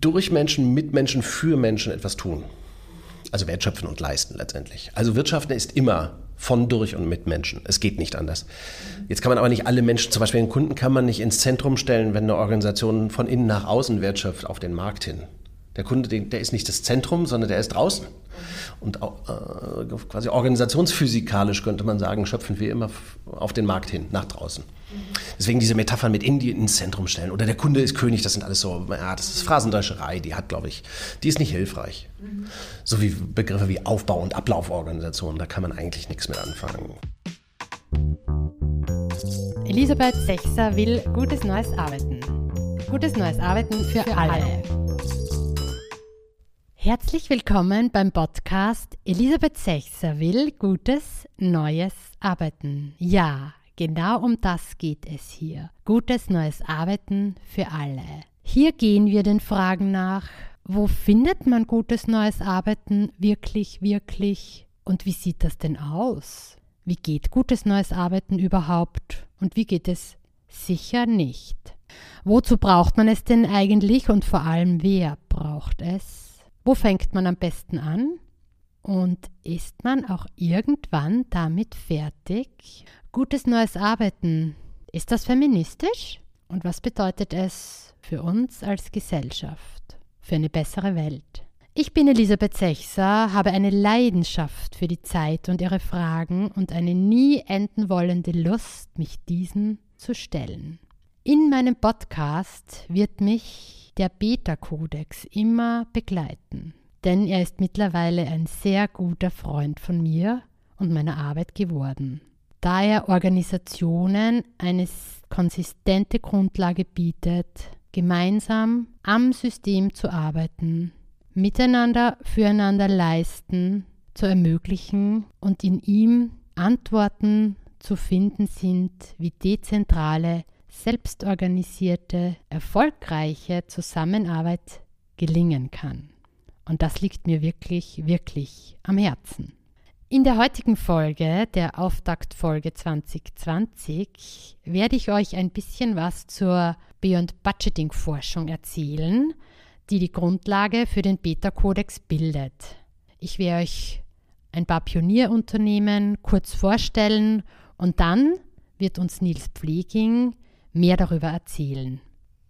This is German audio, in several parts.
durch Menschen, mit Menschen, für Menschen etwas tun. Also wertschöpfen und leisten letztendlich. Also Wirtschaften ist immer von, durch und mit Menschen. Es geht nicht anders. Jetzt kann man aber nicht alle Menschen, zum Beispiel den Kunden, kann man nicht ins Zentrum stellen, wenn eine Organisation von innen nach außen wertschöpft auf den Markt hin. Der Kunde, der ist nicht das Zentrum, sondern der ist draußen. Und äh, quasi organisationsphysikalisch könnte man sagen, schöpfen wir immer auf den Markt hin, nach draußen. Deswegen diese Metaphern mit Indien ins Zentrum stellen. Oder der Kunde ist König, das sind alles so, ja, das ist Phrasendrescherei, die hat, glaube ich, die ist nicht hilfreich. Mhm. So wie Begriffe wie Aufbau- und Ablauforganisation, da kann man eigentlich nichts mit anfangen. Elisabeth Sechser will gutes neues Arbeiten. Gutes neues Arbeiten für, für alle. alle. Herzlich willkommen beim Podcast Elisabeth Sechser will gutes neues Arbeiten. Ja, genau um das geht es hier. Gutes neues Arbeiten für alle. Hier gehen wir den Fragen nach, wo findet man gutes neues Arbeiten wirklich, wirklich und wie sieht das denn aus? Wie geht gutes neues Arbeiten überhaupt und wie geht es sicher nicht? Wozu braucht man es denn eigentlich und vor allem wer braucht es? Wo fängt man am besten an? Und ist man auch irgendwann damit fertig? Gutes neues Arbeiten. Ist das feministisch? Und was bedeutet es für uns als Gesellschaft? Für eine bessere Welt? Ich bin Elisabeth Sechser, habe eine Leidenschaft für die Zeit und ihre Fragen und eine nie enden wollende Lust, mich diesen zu stellen. In meinem Podcast wird mich der Beta-Kodex immer begleiten, denn er ist mittlerweile ein sehr guter Freund von mir und meiner Arbeit geworden, da er Organisationen eine konsistente Grundlage bietet, gemeinsam am System zu arbeiten, miteinander füreinander leisten, zu ermöglichen und in ihm Antworten zu finden sind, wie dezentrale selbstorganisierte, erfolgreiche Zusammenarbeit gelingen kann. Und das liegt mir wirklich, wirklich am Herzen. In der heutigen Folge, der Auftaktfolge 2020, werde ich euch ein bisschen was zur Beyond Budgeting Forschung erzählen, die die Grundlage für den Beta-Kodex bildet. Ich werde euch ein paar Pionierunternehmen kurz vorstellen und dann wird uns Nils Pfleging mehr darüber erzählen.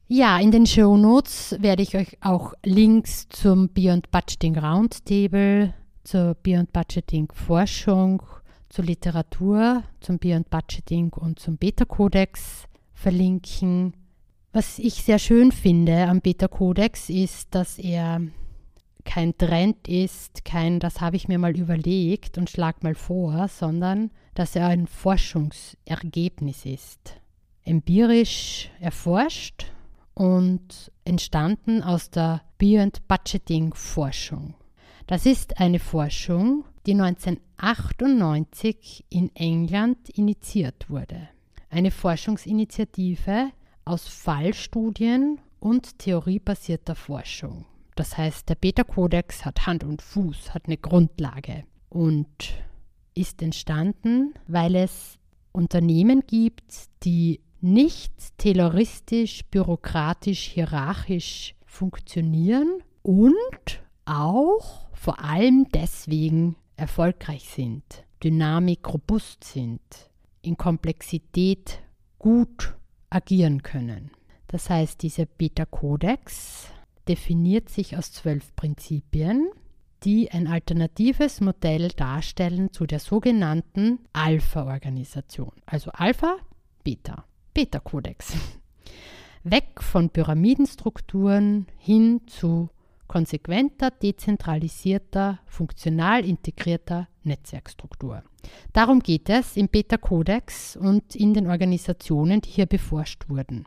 Ja, in den Show Notes werde ich euch auch Links zum Beyond Budgeting Roundtable, zur Beyond Budgeting Forschung, zur Literatur, zum Beyond Budgeting und zum Beta-Kodex verlinken. Was ich sehr schön finde am Beta-Kodex ist, dass er kein Trend ist, kein, das habe ich mir mal überlegt und schlag mal vor, sondern dass er ein Forschungsergebnis ist empirisch erforscht und entstanden aus der Beyond Budgeting Forschung. Das ist eine Forschung, die 1998 in England initiiert wurde. Eine Forschungsinitiative aus Fallstudien und theoriebasierter Forschung. Das heißt, der Beta-Kodex hat Hand und Fuß, hat eine Grundlage und ist entstanden, weil es Unternehmen gibt, die nicht terroristisch, bürokratisch, hierarchisch funktionieren und auch vor allem deswegen erfolgreich sind, Dynamik robust sind, in Komplexität gut agieren können. Das heißt, dieser Beta-Kodex definiert sich aus zwölf Prinzipien, die ein alternatives Modell darstellen zu der sogenannten Alpha-Organisation. Also Alpha, Beta. Beta-Kodex. Weg von Pyramidenstrukturen hin zu konsequenter, dezentralisierter, funktional integrierter Netzwerkstruktur. Darum geht es im Beta-Kodex und in den Organisationen, die hier beforscht wurden.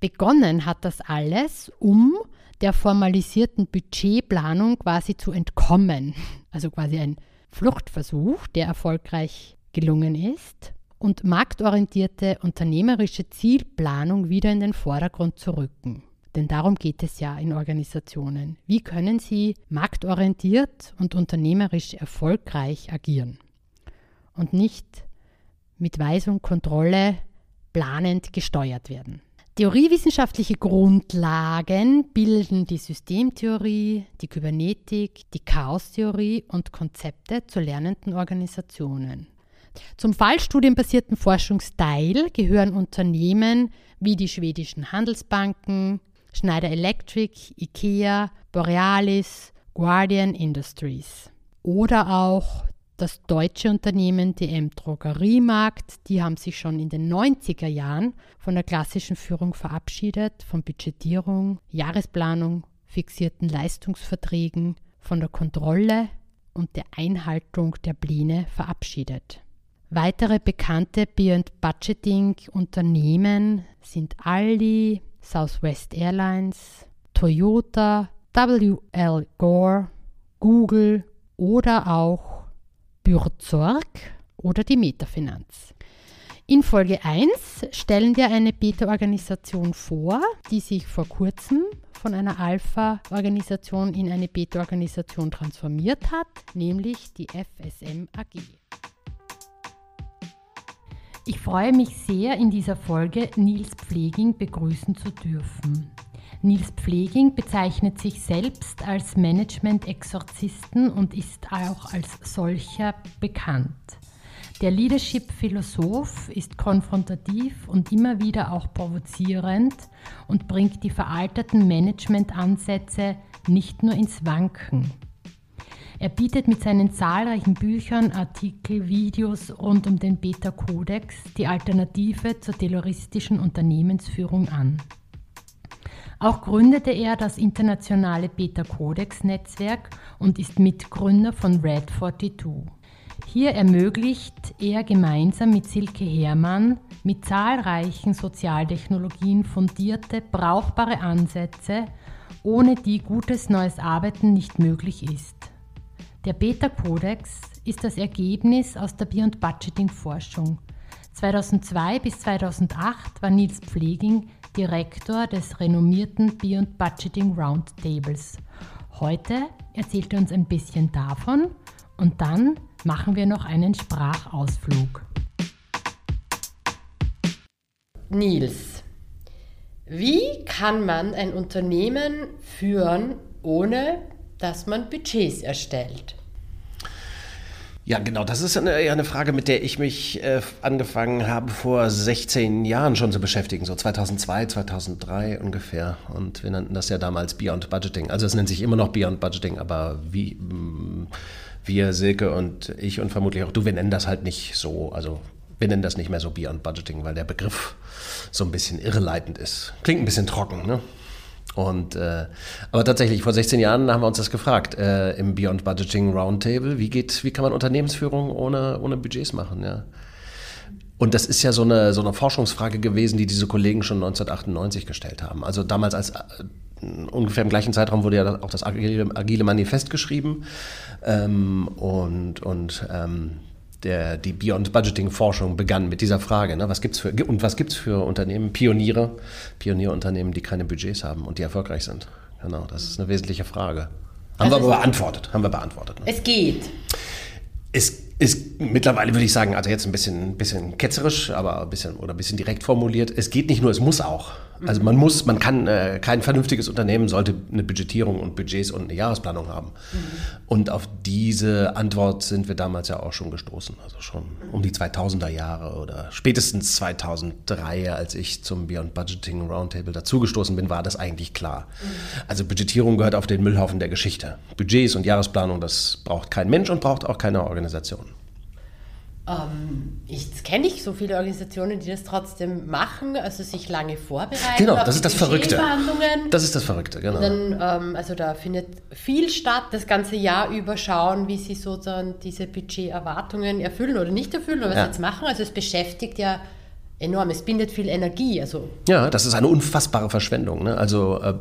Begonnen hat das alles, um der formalisierten Budgetplanung quasi zu entkommen. Also quasi ein Fluchtversuch, der erfolgreich gelungen ist und marktorientierte unternehmerische Zielplanung wieder in den Vordergrund zu rücken. Denn darum geht es ja in Organisationen. Wie können sie marktorientiert und unternehmerisch erfolgreich agieren? Und nicht mit Weisung, Kontrolle planend gesteuert werden. Theoriewissenschaftliche Grundlagen bilden die Systemtheorie, die Kybernetik, die Chaostheorie und Konzepte zu lernenden Organisationen. Zum fallstudienbasierten Forschungsteil gehören Unternehmen wie die schwedischen Handelsbanken, Schneider Electric, IKEA, Borealis, Guardian Industries. Oder auch das deutsche Unternehmen DM Drogeriemarkt, die haben sich schon in den 90er Jahren von der klassischen Führung verabschiedet, von Budgetierung, Jahresplanung, fixierten Leistungsverträgen, von der Kontrolle und der Einhaltung der Pläne verabschiedet. Weitere bekannte Beyond Budgeting Unternehmen sind Aldi, Southwest Airlines, Toyota, WL Gore, Google oder auch Bürzorg oder die Metafinanz. In Folge 1 stellen wir eine Beta-Organisation vor, die sich vor kurzem von einer Alpha-Organisation in eine Beta-Organisation transformiert hat, nämlich die FSM AG. Ich freue mich sehr, in dieser Folge Nils Pfleging begrüßen zu dürfen. Nils Pfleging bezeichnet sich selbst als Management-Exorzisten und ist auch als solcher bekannt. Der Leadership-Philosoph ist konfrontativ und immer wieder auch provozierend und bringt die veralterten Management-Ansätze nicht nur ins Wanken. Er bietet mit seinen zahlreichen Büchern, Artikel, Videos rund um den Beta-Kodex die Alternative zur terroristischen Unternehmensführung an. Auch gründete er das internationale Beta-Codex-Netzwerk und ist Mitgründer von Red 42. Hier ermöglicht er gemeinsam mit Silke Hermann mit zahlreichen Sozialtechnologien fundierte, brauchbare Ansätze, ohne die gutes neues Arbeiten nicht möglich ist. Der Beta-Codex ist das Ergebnis aus der Beyond Budgeting-Forschung. 2002 bis 2008 war Nils Pfleging Direktor des renommierten Beyond Budgeting Roundtables. Heute erzählt er uns ein bisschen davon und dann machen wir noch einen Sprachausflug. Nils, wie kann man ein Unternehmen führen, ohne dass man Budgets erstellt? Ja, genau. Das ist eine, eine Frage, mit der ich mich äh, angefangen habe, vor 16 Jahren schon zu beschäftigen, so 2002, 2003 ungefähr. Und wir nannten das ja damals Beyond Budgeting. Also es nennt sich immer noch Beyond Budgeting, aber wie mm, wir, Silke und ich und vermutlich auch du, wir nennen das halt nicht so. Also wir nennen das nicht mehr so Beyond Budgeting, weil der Begriff so ein bisschen irreleitend ist. Klingt ein bisschen trocken, ne? Und, äh, aber tatsächlich, vor 16 Jahren haben wir uns das gefragt äh, im Beyond Budgeting Roundtable. Wie, geht, wie kann man Unternehmensführung ohne, ohne Budgets machen? Ja? Und das ist ja so eine, so eine Forschungsfrage gewesen, die diese Kollegen schon 1998 gestellt haben. Also damals als äh, ungefähr im gleichen Zeitraum wurde ja auch das Agile, Agile Manifest geschrieben. Ähm, und und ähm, der, die Beyond Budgeting Forschung begann mit dieser Frage. Ne? Was gibt's für, und was gibt es für Unternehmen, Pioniere, Pionierunternehmen, die keine Budgets haben und die erfolgreich sind? Genau, das ist eine wesentliche Frage. Haben also wir aber beantwortet. Haben wir beantwortet. Ne? Es geht. Es ist mittlerweile, würde ich sagen, also jetzt ein bisschen, bisschen ketzerisch, aber ein bisschen oder ein bisschen direkt formuliert. Es geht nicht nur, es muss auch. Also man muss, man kann, äh, kein vernünftiges Unternehmen sollte eine Budgetierung und Budgets und eine Jahresplanung haben. Mhm. Und auf diese Antwort sind wir damals ja auch schon gestoßen. Also schon um die 2000er Jahre oder spätestens 2003, als ich zum Beyond Budgeting Roundtable dazugestoßen bin, war das eigentlich klar. Mhm. Also Budgetierung gehört auf den Müllhaufen der Geschichte. Budgets und Jahresplanung, das braucht kein Mensch und braucht auch keine Organisation. Ähm, ich kenne nicht so viele Organisationen, die das trotzdem machen, also sich lange vorbereiten. Genau, das ist das Verrückte. Das ist das Verrückte, genau. Dann, ähm, also da findet viel statt, das ganze Jahr über schauen, wie sie sozusagen diese Budgeterwartungen erfüllen oder nicht erfüllen oder was ja. sie jetzt machen. Also es beschäftigt ja enorm. Es bindet viel Energie. Also. Ja, das ist eine unfassbare Verschwendung. Ne? Also äh,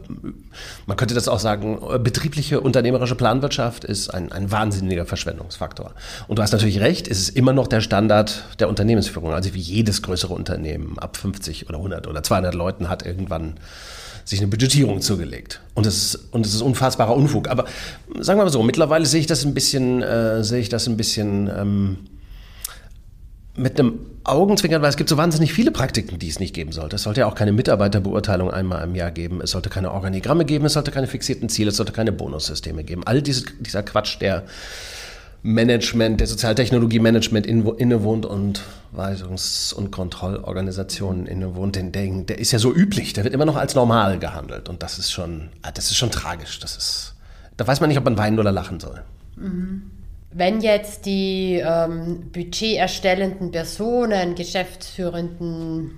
man könnte das auch sagen, äh, betriebliche unternehmerische Planwirtschaft ist ein, ein wahnsinniger Verschwendungsfaktor. Und du hast natürlich recht, es ist immer noch der Standard der Unternehmensführung. Also wie jedes größere Unternehmen ab 50 oder 100 oder 200 Leuten hat irgendwann sich eine Budgetierung zugelegt. Und es, und es ist unfassbarer Unfug. Aber sagen wir mal so, mittlerweile sehe ich das ein bisschen, äh, sehe ich das ein bisschen... Ähm, mit einem Augenzwinkern, weil es gibt so wahnsinnig viele Praktiken, die es nicht geben sollte. Es sollte ja auch keine Mitarbeiterbeurteilung einmal im Jahr geben. Es sollte keine Organigramme geben. Es sollte keine fixierten Ziele. Es sollte keine Bonussysteme geben. All diese, dieser Quatsch, der Management, der Sozialtechnologie-Management innewohnt und Weisungs- und Kontrollorganisationen innewohnt, den Dingen, der ist ja so üblich. Der wird immer noch als normal gehandelt. Und das ist schon, ah, das ist schon tragisch. Das ist, da weiß man nicht, ob man weinen oder lachen soll. Mhm wenn jetzt die ähm, budgeterstellenden Personen, geschäftsführenden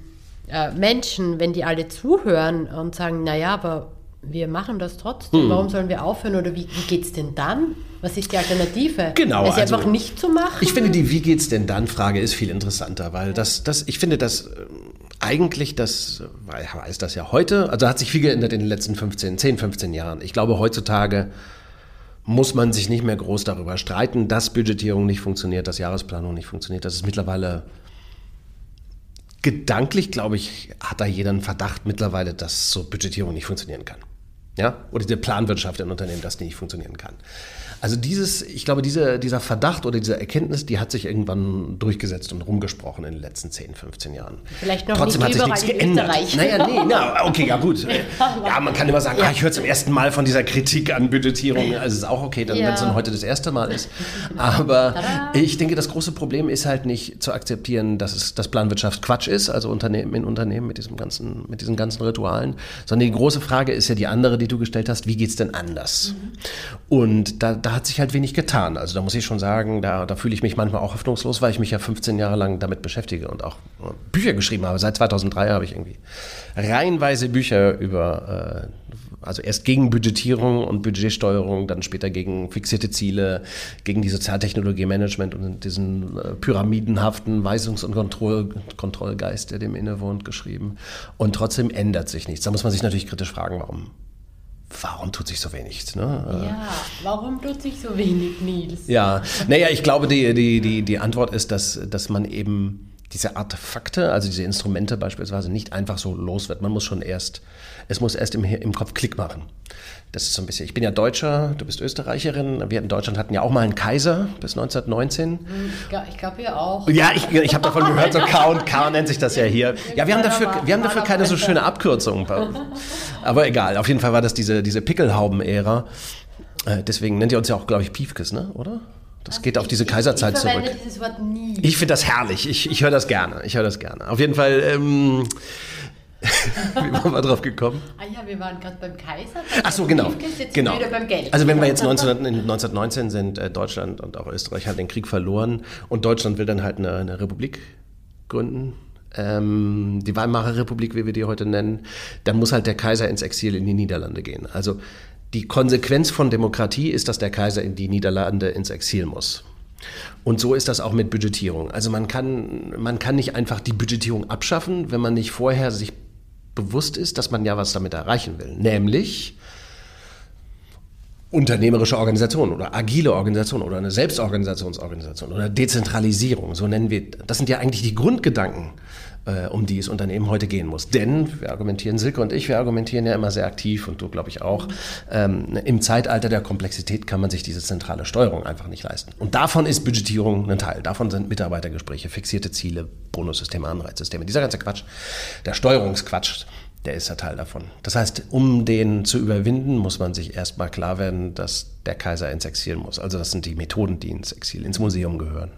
äh, Menschen, wenn die alle zuhören und sagen, naja, aber wir machen das trotzdem, hm. warum sollen wir aufhören oder wie, wie geht es denn dann? Was ist die Alternative? Genau. Es also, einfach nicht zu machen? Ich finde, die Wie geht's denn dann Frage ist viel interessanter, weil das, das, ich finde, dass äh, eigentlich das, weil weiß das ja heute, also hat sich viel geändert in den letzten 15, 10, 15 Jahren. Ich glaube, heutzutage muss man sich nicht mehr groß darüber streiten, dass Budgetierung nicht funktioniert, dass Jahresplanung nicht funktioniert. Das ist mittlerweile gedanklich, glaube ich, hat da jeder einen Verdacht mittlerweile, dass so Budgetierung nicht funktionieren kann. Ja? Oder diese Planwirtschaft in Unternehmen, dass die nicht funktionieren kann. Also dieses, ich glaube, diese, dieser Verdacht oder diese Erkenntnis, die hat sich irgendwann durchgesetzt und rumgesprochen in den letzten 10, 15 Jahren. Vielleicht noch Trotzdem nicht hat sich nichts geändert. Naja, nee, na, okay, ja gut. Ja, man kann immer sagen, ja. ah, ich höre zum ersten Mal von dieser Kritik an Budgetierung. Also es ist auch okay, dann, ja. wenn es dann heute das erste Mal ist. Aber Tada. ich denke, das große Problem ist halt nicht zu akzeptieren, dass es dass Planwirtschaft Quatsch ist, also Unternehmen in Unternehmen mit diesem ganzen, mit diesen ganzen Ritualen, sondern die große Frage ist ja die andere, die du gestellt hast, wie geht es denn anders? Mhm. Und da, da hat sich halt wenig getan. Also da muss ich schon sagen, da, da fühle ich mich manchmal auch hoffnungslos, weil ich mich ja 15 Jahre lang damit beschäftige und auch äh, Bücher geschrieben habe. Seit 2003 habe ich irgendwie reihenweise Bücher über, äh, also erst gegen Budgetierung und Budgetsteuerung, dann später gegen fixierte Ziele, gegen die Sozialtechnologie-Management und diesen äh, pyramidenhaften Weisungs- und Kontroll Kontrollgeist, der dem innewohnt, geschrieben. Und trotzdem ändert sich nichts. Da muss man sich natürlich kritisch fragen, warum warum tut sich so wenig? Ne? Ja, warum tut sich so wenig, Nils? Ja, naja, ich glaube, die, die, die, die Antwort ist, dass, dass man eben diese Artefakte, also diese Instrumente beispielsweise, nicht einfach so los wird. Man muss schon erst, es muss erst im, im Kopf Klick machen. Das ist so ein bisschen, ich bin ja Deutscher, du bist Österreicherin. Wir in Deutschland hatten ja auch mal einen Kaiser bis 1919. Ich glaube, wir auch. Ja, ich, ich habe davon gehört, so K und K nennt sich das ja hier. Ja, wir haben dafür, wir haben dafür keine so schöne Abkürzung. Aber egal, auf jeden Fall war das diese, diese Pickelhauben-Ära. Äh, deswegen nennt ihr uns ja auch, glaube ich, Piefkes, ne? oder? Das geht auf diese Kaiserzeit ich zurück. Dieses Wort nie. Ich finde das herrlich. Ich, ich höre das gerne. Ich höre das gerne. Auf jeden Fall. Ähm, wie waren wir drauf gekommen? Ah ja, wir waren gerade beim Kaiser. Ach so, genau. genau. Also wenn wir jetzt 19, 1919 sind, äh, Deutschland und auch Österreich hat den Krieg verloren und Deutschland will dann halt eine, eine Republik gründen. Ähm, die Weimarer Republik, wie wir die heute nennen, dann muss halt der Kaiser ins Exil in die Niederlande gehen. Also die Konsequenz von Demokratie ist, dass der Kaiser in die Niederlande ins Exil muss. Und so ist das auch mit Budgetierung. Also man kann, man kann nicht einfach die Budgetierung abschaffen, wenn man nicht vorher sich bewusst ist, dass man ja was damit erreichen will. Nämlich unternehmerische Organisation oder agile Organisation oder eine Selbstorganisationsorganisation oder Dezentralisierung, so nennen wir. Das sind ja eigentlich die Grundgedanken äh, um die es Unternehmen heute gehen muss. Denn, wir argumentieren, Silke und ich, wir argumentieren ja immer sehr aktiv und du, glaube ich, auch, ähm, im Zeitalter der Komplexität kann man sich diese zentrale Steuerung einfach nicht leisten. Und davon ist Budgetierung ein Teil. Davon sind Mitarbeitergespräche, fixierte Ziele, Bonussysteme, Anreizsysteme. Dieser ganze Quatsch, der Steuerungsquatsch, der ist ja Teil davon. Das heißt, um den zu überwinden, muss man sich erstmal klar werden, dass der Kaiser ins Exil muss. Also das sind die Methoden, die ins Exil, ins Museum gehören.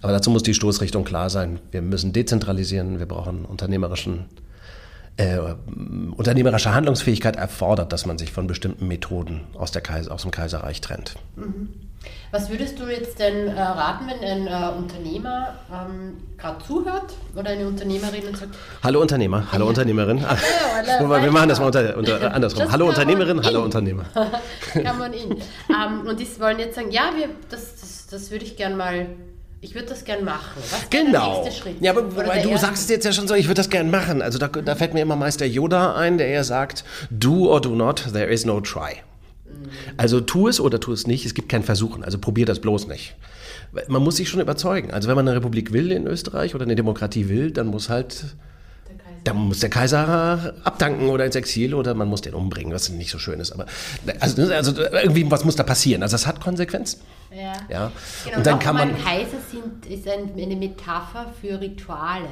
Aber dazu muss die Stoßrichtung klar sein. Wir müssen dezentralisieren, wir brauchen unternehmerischen äh, unternehmerische Handlungsfähigkeit erfordert, dass man sich von bestimmten Methoden aus, Kaiser, aus dem Kaiserreich trennt. Mhm. Was würdest du jetzt denn äh, raten, wenn ein äh, Unternehmer ähm, gerade zuhört oder eine Unternehmerin und sagt: Hallo Unternehmer, hallo. Unternehmerin. Ja, hallo, wir machen das mal unter, unter, andersrum. hallo Unternehmerin, hallo Unternehmer. Kann man in. ähm, und die wollen jetzt sagen: Ja, wir, das, das, das würde ich gerne mal ich würde das gern machen. Was genau. der nächste Schritt? Ja, aber weil du sagst es jetzt ja schon so, ich würde das gern machen. Also da, da, fällt mir immer Meister Yoda ein, der ja sagt, do or do not, there is no try. Also tu es oder tu es nicht, es gibt kein Versuchen, also probier das bloß nicht. Man muss sich schon überzeugen. Also wenn man eine Republik will in Österreich oder eine Demokratie will, dann muss halt da muss der Kaiser abdanken oder ins Exil oder man muss den umbringen, was nicht so schön ist. Aber also, also irgendwie was muss da passieren. Also das hat Konsequenzen. Ja. Ja? Genau, und dann kann man. Kaiser sind, ist ein, eine Metapher für Rituale.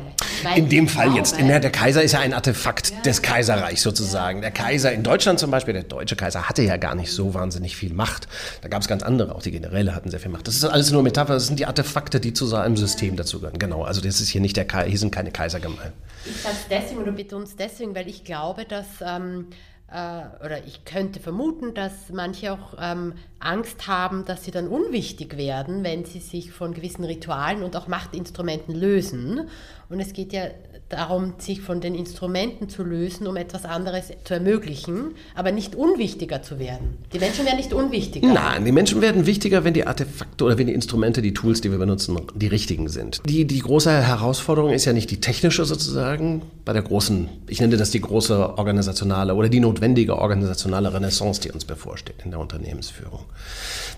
In dem Fall glaube, jetzt. Der Kaiser ist ja ein Artefakt des Kaiserreichs sozusagen. Der Kaiser in Deutschland zum Beispiel, der deutsche Kaiser hatte ja gar nicht so wahnsinnig viel Macht. Da gab es ganz andere, auch die Generäle hatten sehr viel Macht. Das ist alles nur Metapher, das sind die Artefakte, die zu so einem System dazugehören. Genau, also das ist hier nicht der Kaiser, hier sind keine Kaiser gemeint. Ich sage es deswegen oder betone es deswegen, weil ich glaube, dass, ähm, äh, oder ich könnte vermuten, dass manche auch ähm, Angst haben, dass sie dann unwichtig werden, wenn sie sich von gewissen Ritualen und auch Machtinstrumenten lösen. Und es geht ja darum, sich von den Instrumenten zu lösen, um etwas anderes zu ermöglichen, aber nicht unwichtiger zu werden. Die Menschen werden nicht unwichtiger. Nein, die Menschen werden wichtiger, wenn die Artefakte oder wenn die Instrumente, die Tools, die wir benutzen, die richtigen sind. Die, die große Herausforderung ist ja nicht die technische sozusagen, bei der großen, ich nenne das die große organisationale oder die notwendige organisationale Renaissance, die uns bevorsteht in der Unternehmensführung.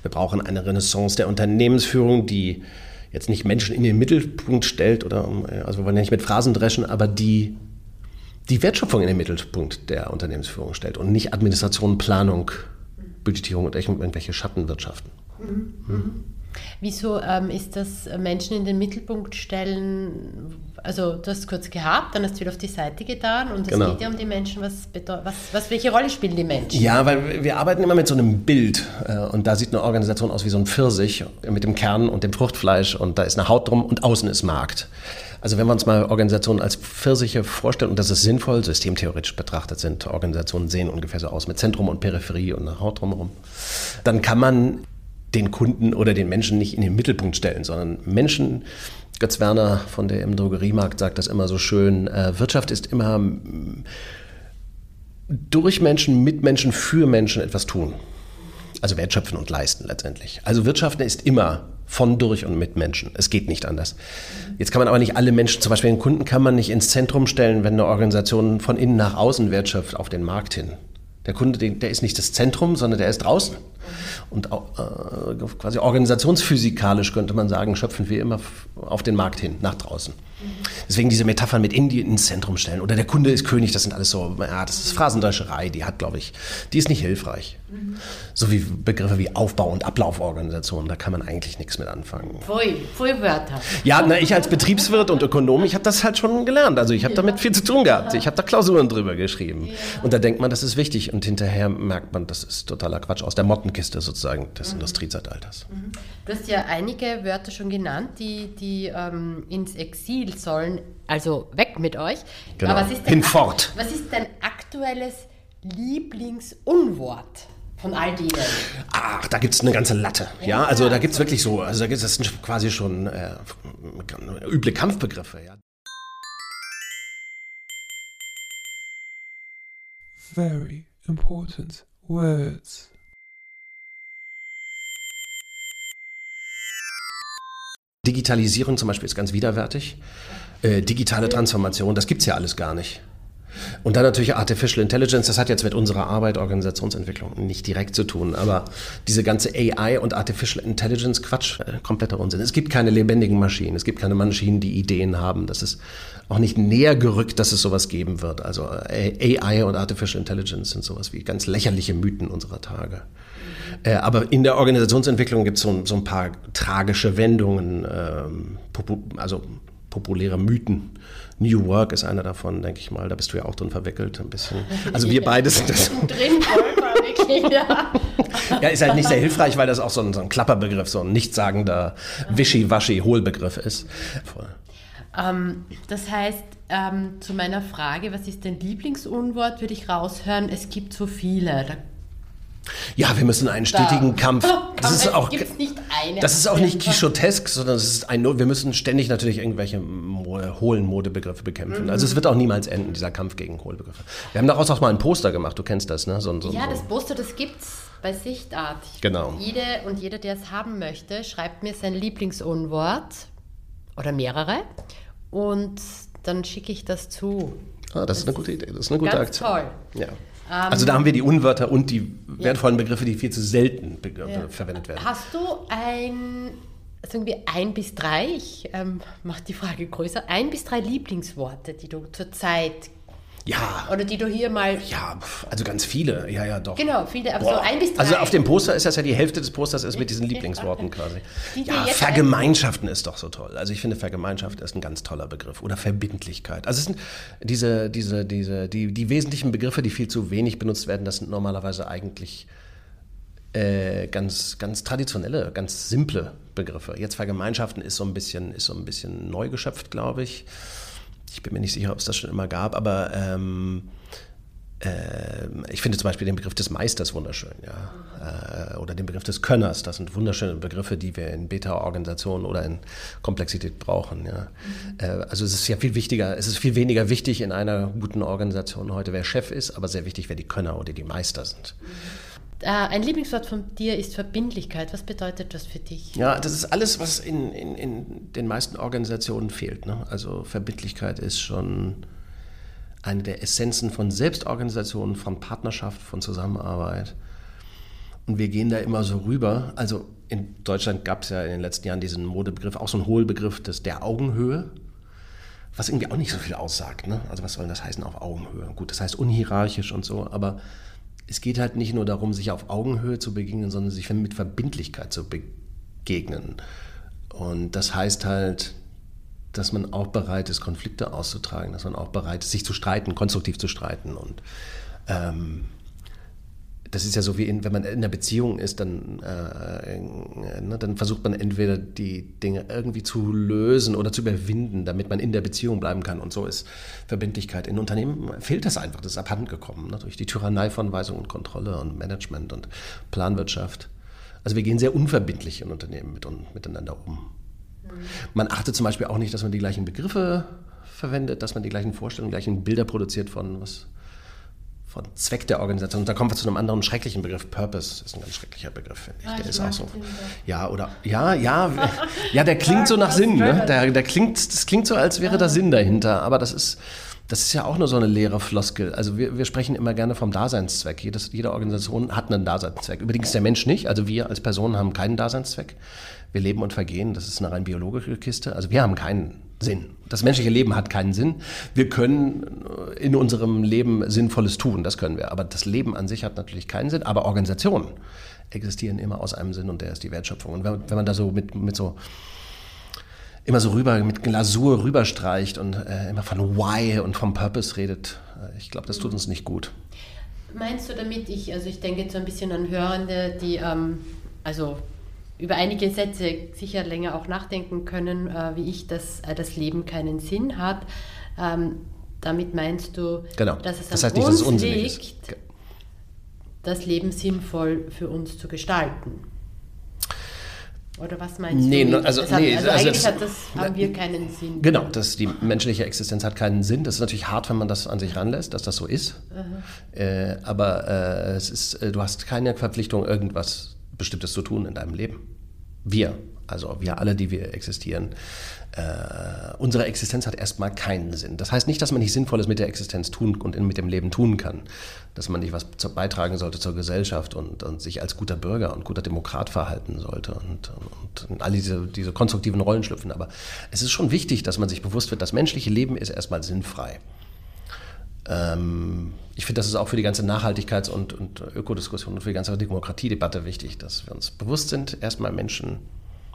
Wir brauchen eine Renaissance der Unternehmensführung, die jetzt nicht Menschen in den Mittelpunkt stellt oder, also wir wollen ja nicht mit Phrasen dreschen, aber die die Wertschöpfung in den Mittelpunkt der Unternehmensführung stellt und nicht Administration, Planung, Budgetierung und irgendwelche Schattenwirtschaften. Wieso ähm, ist das Menschen in den Mittelpunkt stellen, also du hast kurz gehabt, dann hast du wieder auf die Seite getan und es Genau. geht ja um die Menschen, was, was, was welche Rolle spielen die Menschen? Ja, weil wir arbeiten immer mit so einem Bild äh, und da sieht eine Organisation aus wie so ein Pfirsich mit dem Kern und dem Fruchtfleisch und da ist eine Haut drum und außen ist Markt. Also wenn wir uns mal Organisationen als Pfirsiche vorstellen und das ist sinnvoll, systemtheoretisch betrachtet sind Organisationen sehen ungefähr so aus mit Zentrum und Peripherie und einer Haut drumherum, dann kann man den Kunden oder den Menschen nicht in den Mittelpunkt stellen, sondern Menschen, Götz Werner von der im Drogeriemarkt sagt das immer so schön, äh, Wirtschaft ist immer mm, durch Menschen, mit Menschen, für Menschen etwas tun. Also wertschöpfen und leisten letztendlich. Also Wirtschaften ist immer von, durch und mit Menschen. Es geht nicht anders. Jetzt kann man aber nicht alle Menschen, zum Beispiel den Kunden, kann man nicht ins Zentrum stellen, wenn eine Organisation von innen nach außen wertschöpft auf den Markt hin. Der Kunde, der ist nicht das Zentrum, sondern der ist draußen. Und äh, quasi organisationsphysikalisch könnte man sagen, schöpfen wir immer auf den Markt hin, nach draußen. Deswegen diese Metaphern mit Indien ins Zentrum stellen oder der Kunde ist König, das sind alles so, ja, das ist Phrasendrescherei, die hat, glaube ich, die ist nicht hilfreich. So wie Begriffe wie Aufbau- und Ablauforganisation, da kann man eigentlich nichts mit anfangen. Pfui, pfui Wörter. Ja, na, ich als Betriebswirt und Ökonom, ich habe das halt schon gelernt. Also ich habe damit viel zu tun gehabt. Ich habe da Klausuren drüber geschrieben. Und da denkt man, das ist wichtig. Und hinterher merkt man, das ist totaler Quatsch aus der Mottenkiste sozusagen des Industriezeitalters. Du hast ja einige Wörter schon genannt, die, die ähm, ins Exil sollen, also weg mit euch. Genau. Aber was ist denn, Hinfort. Was ist dein aktuelles Lieblingsunwort von all denen? Ach, da gibt es eine ganze Latte. Ja, also da gibt es wirklich so, also da gibt's, das sind quasi schon äh, üble Kampfbegriffe. Ja. very important words. Digitalisierung zum Beispiel ist ganz widerwärtig. Äh, digitale Transformation, das gibt es ja alles gar nicht. Und dann natürlich Artificial Intelligence, das hat jetzt mit unserer Arbeit, Organisationsentwicklung nicht direkt zu tun, aber diese ganze AI und Artificial Intelligence, Quatsch, äh, kompletter Unsinn. Es gibt keine lebendigen Maschinen, es gibt keine Maschinen, die Ideen haben. Das ist auch nicht näher gerückt, dass es sowas geben wird. Also äh, AI und Artificial Intelligence sind sowas wie ganz lächerliche Mythen unserer Tage. Äh, aber in der Organisationsentwicklung gibt so, so ein paar tragische Wendungen, ähm, popu also populäre Mythen. New Work ist einer davon, denke ich mal. Da bist du ja auch drin verwickelt, ein bisschen. Also wir beide sind das. Drin, wirklich, ja. Ja, ist halt nicht sehr hilfreich, weil das auch so ein, so ein Klapperbegriff, so ein nichtssagender Wischi-Waschi-Hohlbegriff ist. Voll. Ähm, das heißt, ähm, zu meiner Frage, was ist dein Lieblingsunwort, würde ich raushören, es gibt so viele. Da Ja, wir müssen einen stetigen Da- Kampf. Das ist auch, gibt's nicht eine das ist auch nicht quichotesk, sondern es ist ein, wir müssen ständig natürlich irgendwelche Mo- hohlen Modebegriffe bekämpfen. Also es wird auch niemals enden, dieser Kampf gegen Hohlbegriffe. Wir haben daraus auch mal ein Poster gemacht, du kennst das, ne? So, so, Ja, so. das Poster, das gibt's bei Sichtart. Genau. Jede und jeder, der es haben möchte, schreibt mir sein Lieblingsunwort oder mehrere und dann schicke ich das zu. Ah, das ist eine gute Idee, das ist eine gute Ganz Aktion. toll. Ja. Also da haben wir die Unwörter und die wertvollen Begriffe, die viel zu selten Ja. verwendet werden. Hast du ein, sagen wir ein bis drei, ich ähm, mache die Frage größer, ein bis drei Lieblingsworte, die du zurzeit Ja. Oder die du hier mal. Ja, also ganz viele. Ja, ja, doch. Genau, viele, aber Boah. so ein bis drei. Also auf dem Poster ist das ja die Hälfte des Posters ist mit diesen Lieblingsworten quasi. ja, Vergemeinschaften ist doch so toll. Also ich finde, Vergemeinschaft ist ein ganz toller Begriff. Oder Verbindlichkeit. Also es sind diese, diese, diese, die, die wesentlichen Begriffe, die viel zu wenig benutzt werden, das sind normalerweise eigentlich äh, ganz, ganz traditionelle, ganz simple Begriffe. Jetzt Vergemeinschaften ist so ein bisschen, ist so ein bisschen neu geschöpft, glaube ich. Ich bin mir nicht sicher, ob es das schon immer gab, aber ähm, äh, ich finde zum Beispiel den Begriff des Meisters wunderschön, ja. Äh, oder den Begriff des Könners. Das sind wunderschöne Begriffe, die wir in Beta-Organisationen oder in Komplexität brauchen. Ja. Mhm. also es ist ja viel wichtiger, es ist viel weniger wichtig in einer guten Organisation heute, wer Chef ist, aber sehr wichtig, wer die Könner oder die Meister sind. Mhm. Äh, ein Lieblingswort von dir ist Verbindlichkeit. Was bedeutet das für dich? Ja, das ist alles, was in, in, in den meisten Organisationen fehlt. Ne? Also Verbindlichkeit ist schon eine der Essenzen von Selbstorganisation, von Partnerschaft, von Zusammenarbeit. Und wir gehen da immer so rüber. Also in Deutschland gab es ja in den letzten Jahren diesen Modebegriff, auch so einen Hohlbegriff des, der Augenhöhe, was irgendwie auch nicht so viel aussagt. Ne? Also was soll das heißen auf Augenhöhe? Gut, das heißt unhierarchisch und so, aber es geht halt nicht nur darum, sich auf Augenhöhe zu begegnen, sondern sich mit Verbindlichkeit zu begegnen. Und das heißt halt, dass man auch bereit ist, Konflikte auszutragen, dass man auch bereit ist, sich zu streiten, konstruktiv zu streiten. Und ähm, das ist ja so wie in, wenn man in einer Beziehung ist, dann, äh, ne, dann versucht man entweder die Dinge irgendwie zu lösen oder zu überwinden, damit man in der Beziehung bleiben kann. Und so ist Verbindlichkeit. In Unternehmen fehlt das einfach, das ist abhanden gekommen, ne, durch die Tyrannei von Weisung und Kontrolle und Management und Planwirtschaft. Also wir gehen sehr unverbindlich in Unternehmen mit, miteinander um. Mhm. Man achtet zum Beispiel auch nicht, dass man die gleichen Begriffe verwendet, dass man die gleichen Vorstellungen, die gleichen Bilder produziert von was von Zweck der Organisation. Und da kommen wir zu einem anderen schrecklichen Begriff. Purpose ist ein ganz schrecklicher Begriff, finde ich. Ah, der ich ist auch so. Ja, oder ja, ja, ja, der klingt so nach Sinn. Ne? Der, der klingt, das klingt so, als wäre da Sinn dahinter. Aber das ist, das ist ja auch nur so eine leere Floskel. Also wir, wir sprechen immer gerne vom Daseinszweck. Jedes, jede Organisation hat einen Daseinszweck. Übrigens der Mensch nicht. Also wir als Personen haben keinen Daseinszweck. Wir leben und vergehen. Das ist eine rein biologische Kiste. Also wir haben keinen Sinn. Das menschliche Leben hat keinen Sinn. Wir können in unserem Leben Sinnvolles tun, das können wir. Aber das Leben an sich hat natürlich keinen Sinn. Aber Organisationen existieren immer aus einem Sinn und der ist die Wertschöpfung. Und wenn, wenn man da so mit, mit so immer so rüber mit Glasur rüberstreicht und äh, immer von Why und vom Purpose redet, äh, ich glaube, das tut uns nicht gut. Meinst du damit, ich, also ich denke jetzt so ein bisschen an Hörende, die ähm, also über einige Sätze sicher länger auch nachdenken können, äh, wie ich, dass äh, das Leben keinen Sinn hat. Ähm, damit meinst du, genau. dass es das heißt an nicht, uns liegt, das Leben sinnvoll für uns zu gestalten. Oder was meinst nee, du? Also, also, nee, also, also eigentlich das, das, haben wir keinen Sinn. Genau, das, die menschliche Existenz hat keinen Sinn. Das ist natürlich hart, wenn man das an sich ranlässt, dass das so ist. Äh, aber äh, es ist, äh, du hast keine Verpflichtung, irgendwas Bestimmtes zu tun in deinem Leben. Wir, also wir alle, die wir existieren, äh, unsere Existenz hat erstmal keinen Sinn. Das heißt nicht, dass man nicht Sinnvolles mit der Existenz tun und mit dem Leben tun kann. Dass man nicht was beitragen sollte zur Gesellschaft und, und, sich als guter Bürger und guter Demokrat verhalten sollte und, und, und all diese, diese konstruktiven Rollen schlüpfen. Aber es ist schon wichtig, dass man sich bewusst wird, das menschliche Leben ist erstmal sinnfrei. Ähm, ich finde, das ist auch für die ganze Nachhaltigkeits- und, und Ökodiskussion und für die ganze Demokratiedebatte wichtig, dass wir uns bewusst sind, erstmal Menschen,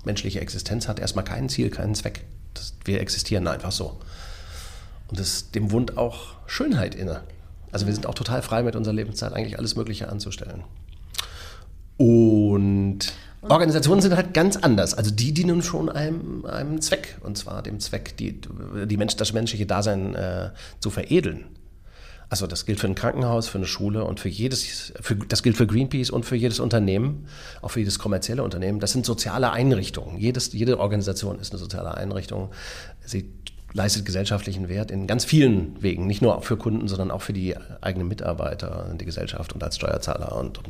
menschliche Existenz hat erstmal kein Ziel, keinen Zweck. Das, wir existieren einfach so. Und das dem Wund auch Schönheit inne. Also wir sind auch total frei mit unserer Lebenszeit eigentlich alles Mögliche anzustellen. Und Organisationen sind halt ganz anders. Also die dienen schon einem, einem Zweck. Und zwar dem Zweck, die, die Mensch, das menschliche Dasein äh, zu veredeln. Also das gilt für ein Krankenhaus, für eine Schule und für jedes, für, das gilt für Greenpeace und für jedes Unternehmen, auch für jedes kommerzielle Unternehmen. Das sind soziale Einrichtungen. Jedes, jede Organisation ist eine soziale Einrichtung. Sie leistet gesellschaftlichen Wert in ganz vielen Wegen, nicht nur für Kunden, sondern auch für die eigenen Mitarbeiter, die Gesellschaft und als Steuerzahler und, und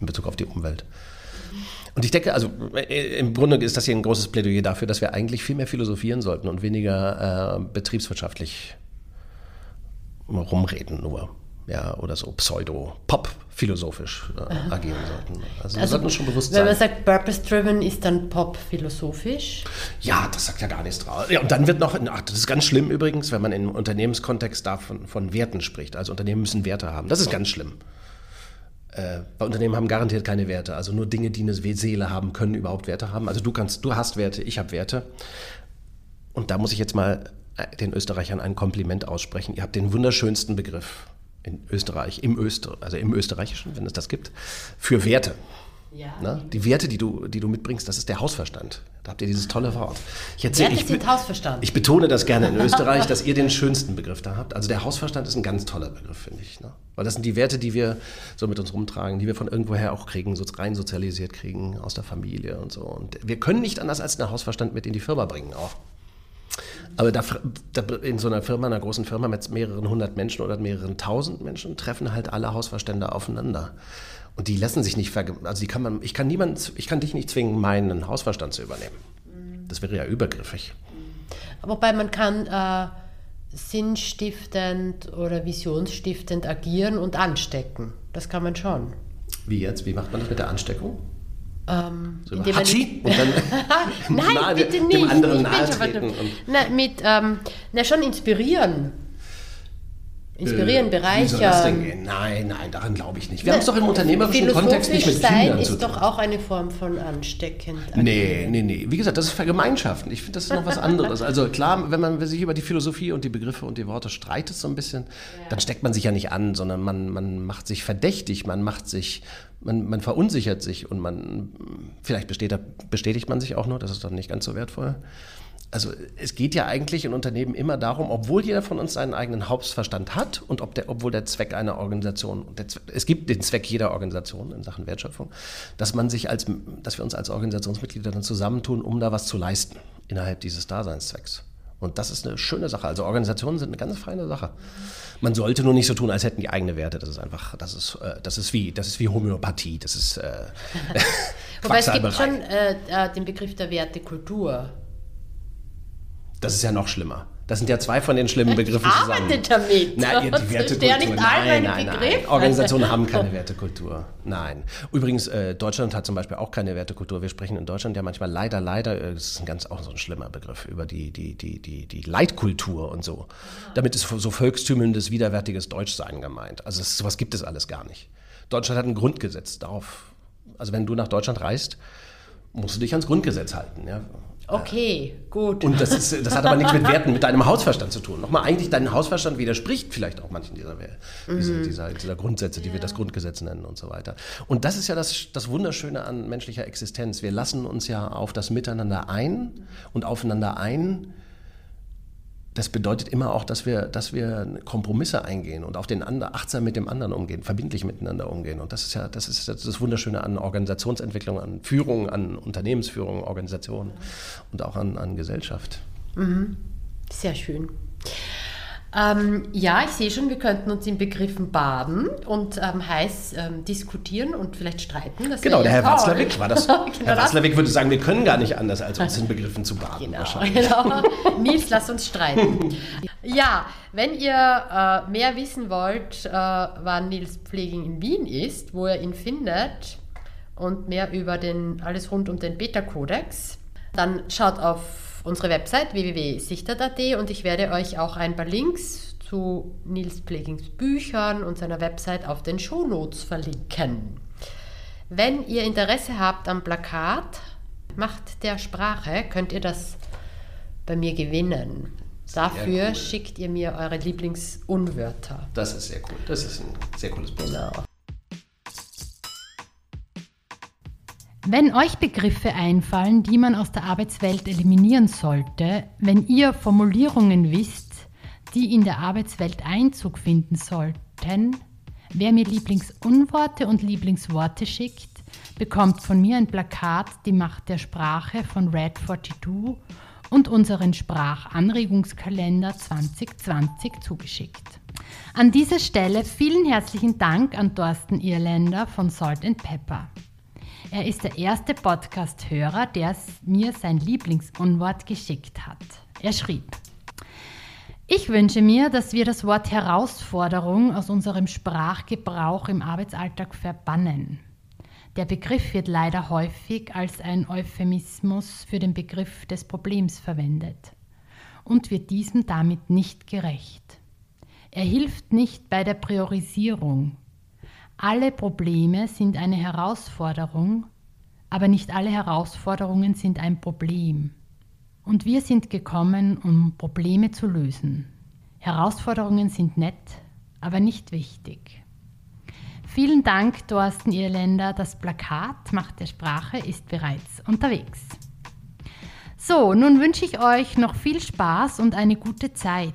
in Bezug auf die Umwelt. Und ich denke, also äh, im Grunde ist das hier ein großes Plädoyer dafür, dass wir eigentlich viel mehr philosophieren sollten und weniger äh, betriebswirtschaftlich rumreden nur. ja, oder so pseudo-pop-philosophisch äh, agieren sollten. Also, Also, sollten schon bewusst Wenn sein. man sagt, purpose-driven ist dann Pop philosophisch. Ja, das sagt ja gar nichts draus. Ja, und dann wird noch, ach, das ist ganz schlimm übrigens, wenn man im Unternehmenskontext davon von Werten spricht. Also Unternehmen müssen Werte haben. Das ist ganz schlimm. Äh, weil Unternehmen haben garantiert keine Werte. Also nur Dinge, die eine Seele haben, können überhaupt Werte haben. Also du kannst, du hast Werte, ich habe Werte. Und da muss ich jetzt mal den Österreichern ein Kompliment aussprechen. Ihr habt den wunderschönsten Begriff in Österreich, im Öster, also im Österreichischen, wenn es das gibt, für Werte. Ja. Die Werte, die du, die du mitbringst, das ist der Hausverstand. Da habt ihr dieses tolle Wort. Ich erzähl, Werte ich, sind Hausverstand. Ich betone das gerne in Österreich, dass ihr den schönsten Begriff da habt. Also der Hausverstand ist ein ganz toller Begriff, finde ich. Ne? Weil das sind die Werte, die wir so mit uns rumtragen, die wir von irgendwoher auch kriegen, so rein sozialisiert kriegen, aus der Familie und so. Und wir können nicht anders als den Hausverstand mit in die Firma bringen auch. Aber da, da, in so einer Firma, einer großen Firma mit mehreren hundert Menschen oder mehreren tausend Menschen treffen halt alle Hausverstände aufeinander. Und die lassen sich nicht verge also die kann man, ich kann niemand, ich kann dich nicht zwingen, meinen Hausverstand zu übernehmen. Das wäre ja übergriffig. Wobei man kann äh, sinnstiftend oder visionsstiftend agieren und anstecken. Das kann man schon. Wie jetzt? Wie macht man das mit der Ansteckung? Ähm, So man- Hatschi und dann Nein, nahe- bitte dem nicht. anderen ich bin nahe schon treten Na, mit, ähm, na, schon inspirieren. Inspirieren, Äh, bereichern. Nein, nein, daran glaube ich nicht. Wir haben es doch im unternehmerischen Kontext nicht mit sein Kindern ist zu tun. doch auch eine Form von ansteckend. Nee, nee, nee. Wie gesagt, das ist Vergemeinschaften. Ich finde, das ist noch was anderes. Also klar, wenn man sich über die Philosophie und die Begriffe und die Worte streitet so ein bisschen, dann steckt man sich ja nicht an, sondern man, man macht sich verdächtig, man macht sich, man, man verunsichert sich und man, vielleicht besteht, bestätigt man sich auch nur, das ist dann nicht ganz so wertvoll. Also es geht ja eigentlich in Unternehmen immer darum, obwohl jeder von uns seinen eigenen Hauptverstand hat und ob der, obwohl der Zweck einer Organisation, Zweck, es gibt den Zweck jeder Organisation in Sachen Wertschöpfung, dass man sich als, dass wir uns als Organisationsmitglieder dann zusammentun, um da was zu leisten innerhalb dieses Daseinszwecks. Und das ist eine schöne Sache. Also Organisationen sind eine ganz feine Sache. Man sollte nur nicht so tun, als hätten die eigene Werte. Das ist einfach, das ist, äh, das ist wie, das ist wie Homöopathie. Das ist äh, Wobei es gibt schon äh, äh, den Begriff der Wertekultur. Das ist ja noch schlimmer. Das sind ja zwei von den schlimmen Begriffen Ich zusammen. damit. Nein, ja, die Wertekultur. ja nein, nein, nein. Organisationen haben keine Wertekultur. Nein. Übrigens, äh, Deutschland hat zum Beispiel auch keine Wertekultur. Wir sprechen in Deutschland ja manchmal leider, leider, äh, das ist ein ganz auch so ein schlimmer Begriff, über die, die, die, die, die Leitkultur und so. Damit ist so volkstümelndes, widerwärtiges Deutschsein gemeint. Also es, sowas gibt es alles gar nicht. Deutschland hat ein Grundgesetz darauf. Also wenn du nach Deutschland reist, musst du dich ans Grundgesetz halten. Ja? Okay, gut. Und das, ist, das hat aber nichts mit Werten, mit deinem Hausverstand zu tun. Nochmal, eigentlich dein Hausverstand widerspricht vielleicht auch manchen dieser, dieser, dieser, dieser Grundsätze, die wir das Grundgesetz nennen und so weiter. Und das ist ja das, das Wunderschöne an menschlicher Existenz. Wir lassen uns ja auf das Miteinander ein und aufeinander ein. Das bedeutet immer auch, dass wir, dass wir Kompromisse eingehen und auf den anderen, achtsam mit dem anderen umgehen, verbindlich miteinander umgehen. Und das ist ja das, ist das Wunderschöne an Organisationsentwicklung, an Führung, an Unternehmensführung, Organisation und auch an, an Gesellschaft. Sehr schön. Ähm, ja, ich sehe schon, wir könnten uns in Begriffen baden und ähm, heiß ähm, diskutieren und vielleicht streiten. Das Genau, der Herr. Watzlawick war das. Genau Herr. Watzlawick würde sagen, wir können gar nicht anders, als uns in Begriffen zu baden. Genau, wahrscheinlich. genau. Nils, lass uns streiten. Ja, wenn ihr äh, mehr wissen wollt, äh, wann Nils Pfleging in Wien ist, wo ihr ihn findet und mehr über den, alles rund um den Beta-Kodex, dann schaut auf unsere Website www.sichtert.at und ich werde euch auch ein paar Links zu Nils Pflegings Büchern und seiner Website auf den Shownotes verlinken. Wenn ihr Interesse habt am Plakat Macht der Sprache, könnt ihr das bei mir gewinnen. Dafür cool. schickt ihr mir eure Lieblingsunwörter. Das ist sehr cool. Das ist ein sehr cooles Buch. Genau. Wenn euch Begriffe einfallen, die man aus der Arbeitswelt eliminieren sollte, wenn ihr Formulierungen wisst, die in der Arbeitswelt Einzug finden sollten, wer mir Lieblingsunworte und Lieblingsworte schickt, bekommt von mir ein Plakat Die Macht der Sprache von Red 42 und unseren Sprachanregungskalender 2020 zugeschickt. An dieser Stelle vielen herzlichen Dank an Thorsten Irländer von Salt and Pepper. Er ist der erste Podcast-Hörer, der mir sein Lieblingsunwort geschickt hat. Er schrieb, Ich wünsche mir, dass wir das Wort Herausforderung aus unserem Sprachgebrauch im Arbeitsalltag verbannen. Der Begriff wird leider häufig als ein Euphemismus für den Begriff des Problems verwendet und wird diesem damit nicht gerecht. Er hilft nicht bei der Priorisierung. Alle Probleme sind eine Herausforderung, aber nicht alle Herausforderungen sind ein Problem. Und wir sind gekommen, um Probleme zu lösen. Herausforderungen sind nett, aber nicht wichtig. Vielen Dank, Thorsten Irländer. Das Plakat Macht der Sprache ist bereits unterwegs. So, nun wünsche ich euch noch viel Spaß und eine gute Zeit.